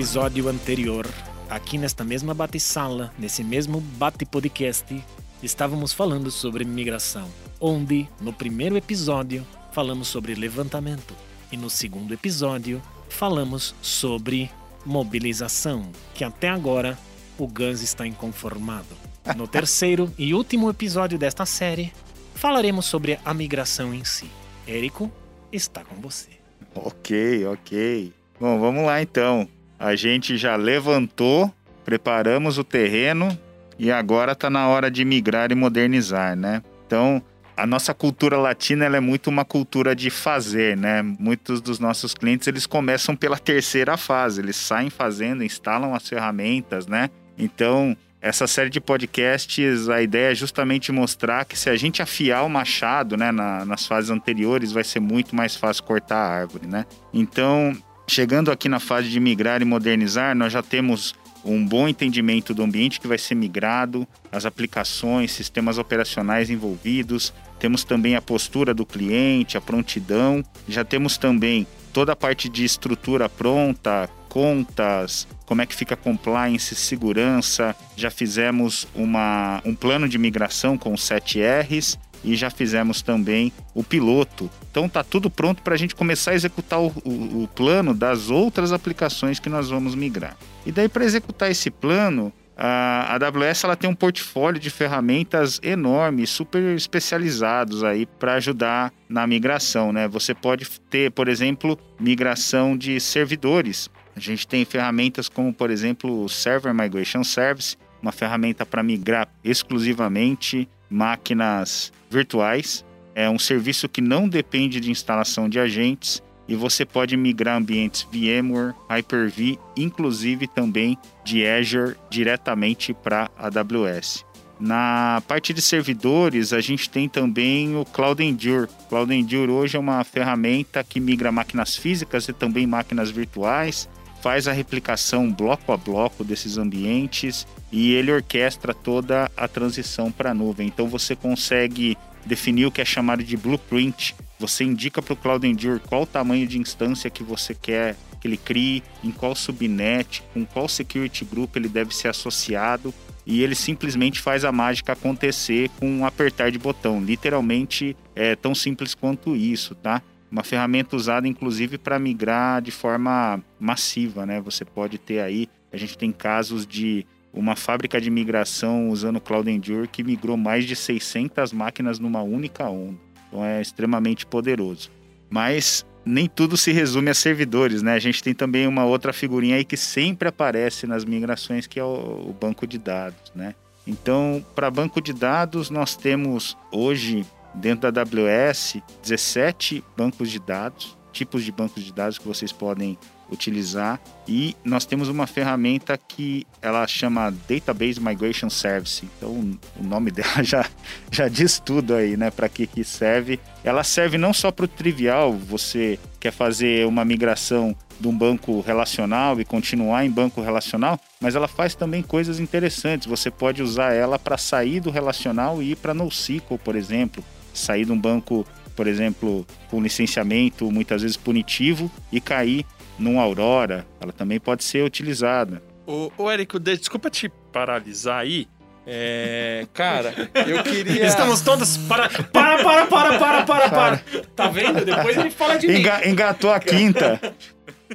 episódio anterior, aqui nesta mesma bate-sala, nesse mesmo bate-podcast, estávamos falando sobre migração, onde, no primeiro episódio, falamos sobre levantamento e no segundo episódio, falamos sobre mobilização, que até agora o Gans está inconformado. No terceiro e último episódio desta série, falaremos sobre a migração em si. Érico, está com você. Ok, ok. Bom, vamos lá então. A gente já levantou, preparamos o terreno e agora está na hora de migrar e modernizar, né? Então, a nossa cultura latina é muito uma cultura de fazer, né? Muitos dos nossos clientes eles começam pela terceira fase, eles saem fazendo, instalam as ferramentas, né? Então, essa série de podcasts, a ideia é justamente mostrar que se a gente afiar o machado, né, na, nas fases anteriores, vai ser muito mais fácil cortar a árvore, né? Então, chegando aqui na fase de migrar e modernizar, nós já temos um bom entendimento do ambiente que vai ser migrado, as aplicações, sistemas operacionais envolvidos, temos também a postura do cliente, a prontidão, já temos também toda a parte de estrutura pronta, contas, como é que fica compliance, segurança, já fizemos uma, um plano de migração com 7 R's e já fizemos também o piloto. Então tá tudo pronto para a gente começar a executar o, o, o, plano das outras aplicações que nós vamos migrar. E daí para executar esse plano, a AWS ela tem um portfólio de ferramentas enorme, super especializados aí para ajudar na migração, né? Você pode ter, por exemplo, migração de servidores. A gente tem ferramentas como, por exemplo, o Server Migration Service, uma ferramenta para migrar exclusivamente máquinas virtuais. É um serviço que não depende de instalação de agentes e você pode migrar ambientes VMware, Hyper-V, inclusive também de Azure diretamente para AWS. Na parte de servidores, a gente tem também o Cloud Endure. Cloud Endure hoje é uma ferramenta que migra máquinas físicas e também máquinas virtuais, faz a replicação bloco a bloco desses ambientes e ele orquestra toda a transição para a nuvem. Então você consegue definir o que é chamado de blueprint. Você indica para o Cloud Endure qual o tamanho de instância que você quer que ele crie, em qual subnet, com qual security group ele deve ser associado, e ele simplesmente faz a mágica acontecer com um apertar de botão. Literalmente é tão simples quanto isso, tá? Uma ferramenta usada inclusive para migrar de forma massiva, né? Você pode ter aí, a gente tem casos de uma fábrica de migração usando Cloud Endure que migrou mais de 600 máquinas numa única onda. Então é extremamente poderoso. Mas nem tudo se resume a servidores, né? A gente tem também uma outra figurinha aí que sempre aparece nas migrações, que é o banco de dados, né? Então, para banco de dados, nós temos hoje, dentro da AWS, 17 bancos de dados, tipos de bancos de dados que vocês podem utilizar e nós temos uma ferramenta que ela chama Database Migration Service. Então o nome dela já, já diz tudo aí, né, para que que serve. Ela serve não só para o trivial, você quer fazer uma migração de um banco relacional e continuar em banco relacional, mas ela faz também coisas interessantes. Você pode usar ela para sair do relacional e ir para NoSQL, por exemplo, sair de um banco por exemplo, com licenciamento muitas vezes punitivo e cair num Aurora, ela também pode ser utilizada. Ô, ô Érico, desculpa te paralisar aí. É, cara, eu queria. Estamos todos. Para, para, para, para, para, para, para. Tá vendo? Depois ele fala de Enga, mim. Engatou a quinta.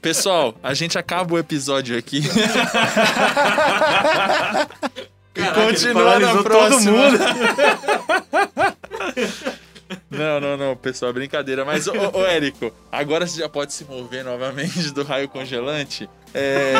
Pessoal, a gente acaba o episódio aqui. Caraca, e continua na próxima. Todo mundo. Não, não, não, pessoal, é brincadeira. Mas, ô, ô, Érico, agora você já pode se mover novamente do raio congelante. É...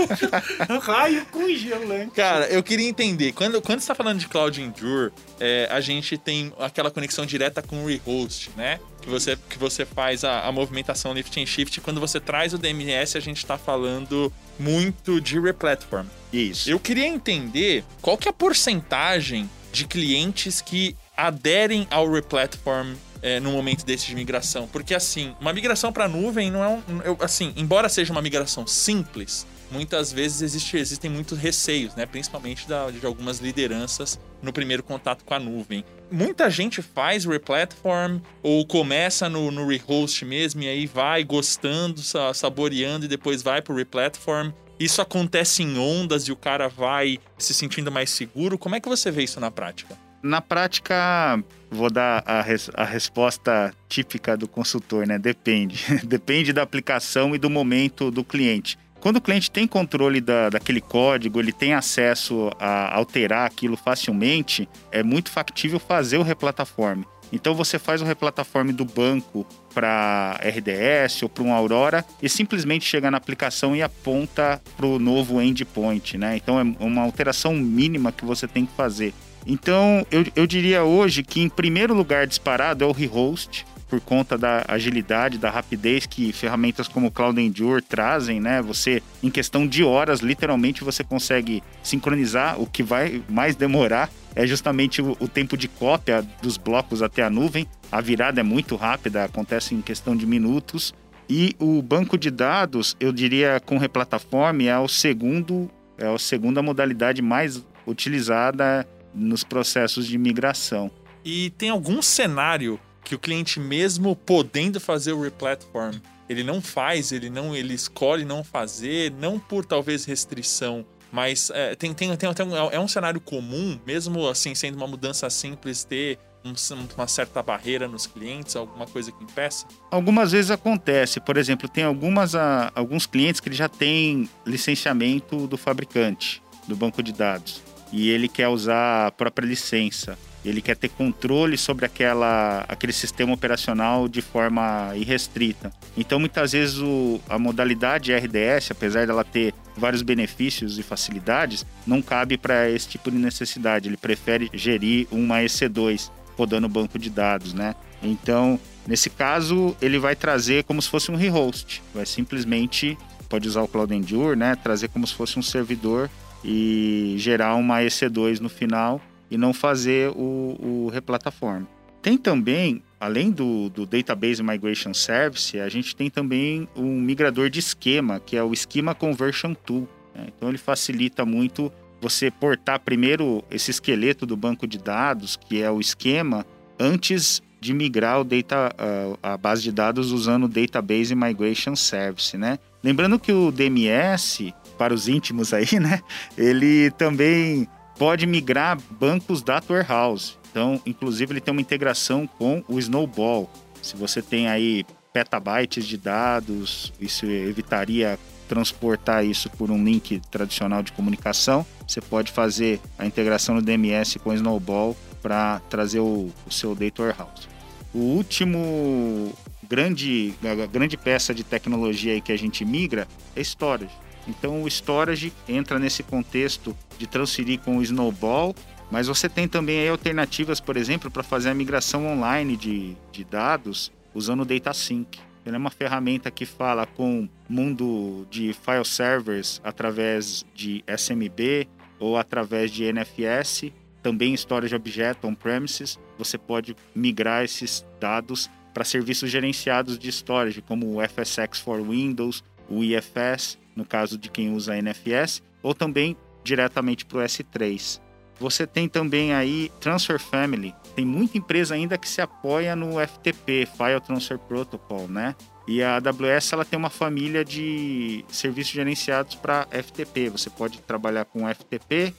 raio congelante. Cara, eu queria entender, quando, quando você tá falando de Cloud Endure, é, a gente tem aquela conexão direta com o rehost, né? Que você, que você faz a, a movimentação lift and shift. Quando você traz o DMS, a gente tá falando muito de replatform. Isso. Eu queria entender qual que é a porcentagem de clientes que aderem ao replatform é, no momento desse de migração. Porque, assim, uma migração para nuvem não é um. Eu, assim, embora seja uma migração simples, muitas vezes existe, existem muitos receios, né? Principalmente da, de algumas lideranças no primeiro contato com a nuvem. Muita gente faz replatform ou começa no, no rehost mesmo e aí vai gostando, saboreando e depois vai pro replatform. Isso acontece em ondas e o cara vai se sentindo mais seguro. Como é que você vê isso na prática? Na prática, vou dar a, res, a resposta típica do consultor, né? Depende. Depende da aplicação e do momento do cliente. Quando o cliente tem controle da, daquele código, ele tem acesso a alterar aquilo facilmente, é muito factível fazer o replataforme. Então você faz o replataforme do banco para RDS ou para um Aurora e simplesmente chega na aplicação e aponta para o novo endpoint, né? Então é uma alteração mínima que você tem que fazer. Então eu, eu diria hoje que em primeiro lugar disparado é o rehost, por conta da agilidade, da rapidez que ferramentas como Cloud Endure trazem, né? Você, em questão de horas, literalmente você consegue sincronizar. O que vai mais demorar é justamente o, o tempo de cópia dos blocos até a nuvem. A virada é muito rápida, acontece em questão de minutos. E o banco de dados, eu diria com replataforma, é o segundo, é a segunda modalidade mais utilizada nos processos de migração. E tem algum cenário que o cliente mesmo podendo fazer o replatform, ele não faz, ele não, ele escolhe não fazer, não por talvez restrição, mas é, tem, tem, tem, um, é um cenário comum, mesmo assim sendo uma mudança simples, ter um, uma certa barreira nos clientes, alguma coisa que impeça? Algumas vezes acontece. Por exemplo, tem algumas, a, alguns clientes que ele já tem licenciamento do fabricante, do banco de dados, e ele quer usar a própria licença ele quer ter controle sobre aquela, aquele sistema operacional de forma irrestrita. Então, muitas vezes, o, a modalidade RDS, apesar dela ter vários benefícios e facilidades, não cabe para esse tipo de necessidade. Ele prefere gerir uma EC2 rodando banco de dados, né? Então, nesse caso, ele vai trazer como se fosse um rehost. Vai simplesmente, pode usar o Cloud Endure, né? Trazer como se fosse um servidor e gerar uma EC2 no final e não fazer o, o replataforma. Tem também, além do, do Database Migration Service, a gente tem também um migrador de esquema, que é o Schema Conversion Tool. Né? Então ele facilita muito você portar primeiro esse esqueleto do banco de dados, que é o esquema, antes de migrar o data, a, a base de dados usando o Database Migration Service, né? Lembrando que o DMS, para os íntimos aí, né? Ele também pode migrar bancos da Warehouse. Então, inclusive, ele tem uma integração com o Snowball. Se você tem aí petabytes de dados, isso evitaria transportar isso por um link tradicional de comunicação. Você pode fazer a integração no DMS com o Snowball para trazer o, o, seu Data Warehouse. O último grande, grande peça de tecnologia aí que a gente migra é storage. Então o storage entra nesse contexto de transferir com o Snowball, mas você tem também alternativas, por exemplo, para fazer a migração online de, de dados usando o DataSync. É uma ferramenta que fala com mundo de file servers através de SMB ou através de NFS, também storage objeto on-premises. Você pode migrar esses dados para serviços gerenciados de storage, como o FSX for Windows, o IFS, no caso de quem usa NFS, ou também diretamente para o S3. Você tem também aí Transfer Family. Tem muita empresa ainda que se apoia no FTP, File Transfer Protocol, né? E a AWS ela tem uma família de serviços gerenciados para FTP. Você pode trabalhar com FTP,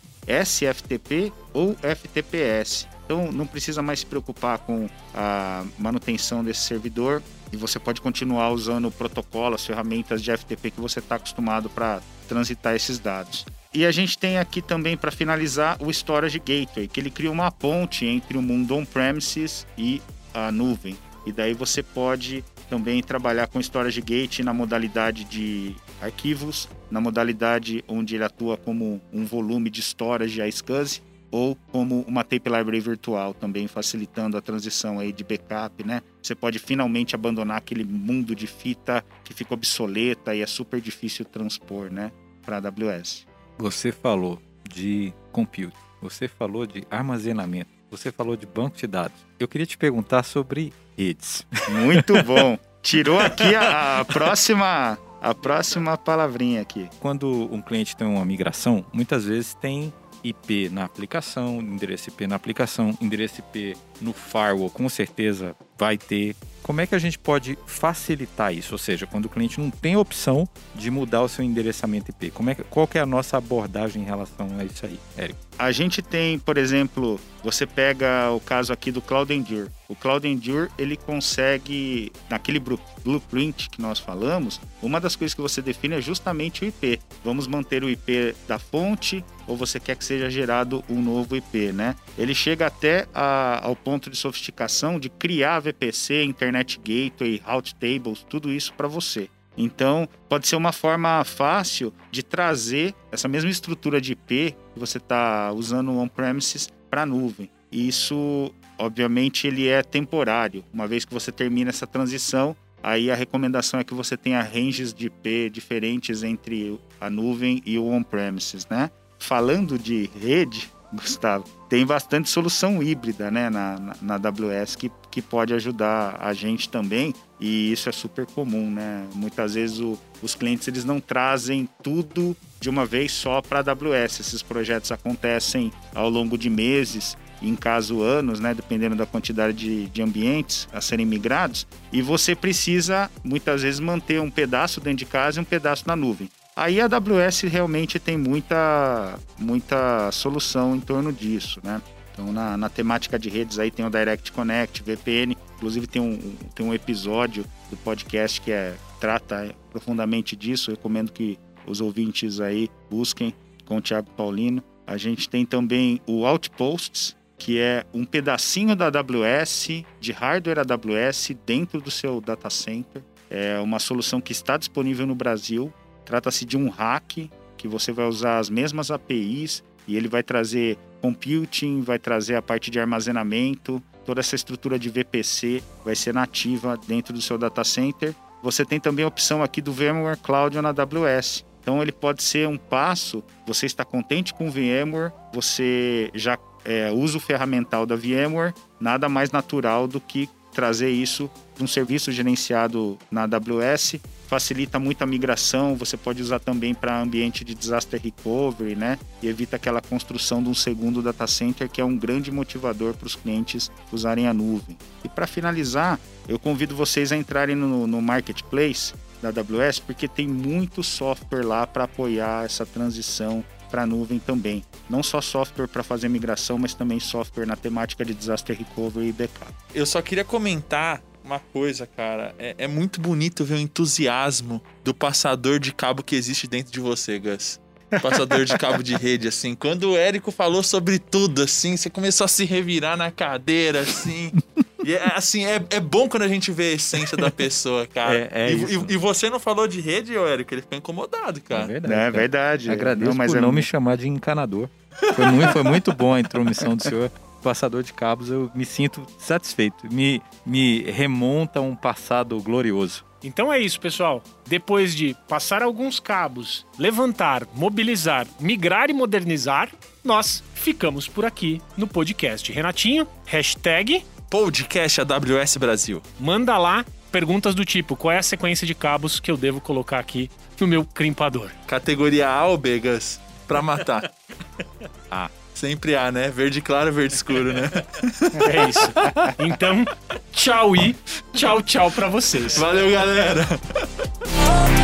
SFTP ou FTPS. Então não precisa mais se preocupar com a manutenção desse servidor e você pode continuar usando o protocolo, as ferramentas de FTP que você está acostumado para transitar esses dados. E a gente tem aqui também, para finalizar, o Storage Gateway, que ele cria uma ponte entre o mundo on-premises e a nuvem. E daí você pode também trabalhar com Storage Gate na modalidade de arquivos, na modalidade onde ele atua como um volume de storage a SCSI, ou como uma tape library virtual, também facilitando a transição aí de backup, né? Você pode finalmente abandonar aquele mundo de fita que fica obsoleta e é super difícil transpor, né, para AWS. Você falou de compute, você falou de armazenamento, você falou de banco de dados. Eu queria te perguntar sobre redes. Muito bom. Tirou aqui a, a próxima a próxima palavrinha aqui. Quando um cliente tem uma migração, muitas vezes tem IP na aplicação, endereço IP na aplicação, endereço IP no firewall, com certeza vai ter. Como é que a gente pode facilitar isso? Ou seja, quando o cliente não tem opção de mudar o seu endereçamento IP, como é qual que é a nossa abordagem em relação a isso aí, Érico? A gente tem, por exemplo, você pega o caso aqui do Cloud Endure. O Cloud Endure, ele consegue, naquele blueprint que nós falamos, uma das coisas que você define é justamente o IP. Vamos manter o IP da fonte ou você quer que seja gerado um novo IP, né? Ele chega até a, ao ponto de sofisticação de criar VPC, Internet Gateway, Route Tables, tudo isso para você. Então, pode ser uma forma fácil de trazer essa mesma estrutura de IP que você está usando on-premises para a nuvem. E isso, obviamente, ele é temporário. Uma vez que você termina essa transição, aí a recomendação é que você tenha ranges de IP diferentes entre a nuvem e o on-premises, né? Falando de rede, Gustavo, tem bastante solução híbrida né, na, na, na, AWS que, que pode ajudar a gente também e isso é super comum, né? Muitas vezes o, os clientes eles não trazem tudo de uma vez só para a AWS. Esses projetos acontecem ao longo de meses, em caso anos, né? Dependendo da quantidade de, de ambientes a serem migrados. E você precisa muitas vezes manter um pedaço dentro de casa e um pedaço na nuvem. Aí a AWS realmente tem muita, muita solução em torno disso, né? Então, na, na, temática de redes aí tem o Direct Connect, VPN. Inclusive tem um, tem um episódio do podcast que é, trata profundamente disso. Eu recomendo que os ouvintes aí busquem com o Thiago Paulino. A gente tem também o Outposts, que é um pedacinho da AWS, de hardware AWS dentro do seu data center. É uma solução que está disponível no Brasil Trata-se de um hack que você vai usar as mesmas APIs e ele vai trazer computing, vai trazer a parte de armazenamento, toda essa estrutura de VPC vai ser nativa dentro do seu data center. Você tem também a opção aqui do VMware Cloud na AWS. Então ele pode ser um passo, você está contente com o VMware, você já é, usa o ferramental da VMware, nada mais natural do que trazer isso para um serviço gerenciado na AWS facilita muito a migração, você pode usar também para ambiente de disaster recovery, né? E evita aquela construção de um segundo data center, que é um grande motivador para os clientes usarem a nuvem. E para finalizar, eu convido vocês a entrarem no, no marketplace da AWS, porque tem muito software lá para apoiar essa transição para a nuvem também. Não só software para fazer migração, mas também software na temática de disaster recovery e backup. Eu só queria comentar uma coisa, cara. É, é, muito bonito ver o entusiasmo do passador de cabo que existe dentro de você, Gus. Passador de cabo de rede, assim. Quando o Érico falou sobre tudo, assim, você começou a se revirar na cadeira, assim. E é, assim, é, é bom quando a gente vê a essência da pessoa, cara. É, é e, e, e, você não falou de rede, ô Érico, ele ficou incomodado, cara. É verdade. É verdade. Agradeço não, mas por é... não me chamar de encanador. Foi muito, foi muito bom a intromissão do senhor passador de cabos, eu me sinto satisfeito. Me, me remonta a um passado glorioso. Então é isso, pessoal. Depois de passar alguns cabos, levantar, mobilizar, migrar e modernizar, nós ficamos por aqui no podcast. Renatinho, hashtag podcast AWS Brasil. Manda lá perguntas do tipo: qual é a sequência de cabos que eu devo colocar aqui no meu crimpador? Categoria Albegas para matar. ah. Sempre há, né? Verde claro, verde escuro, né? É isso. Então, tchau e tchau, tchau pra vocês. Valeu, galera!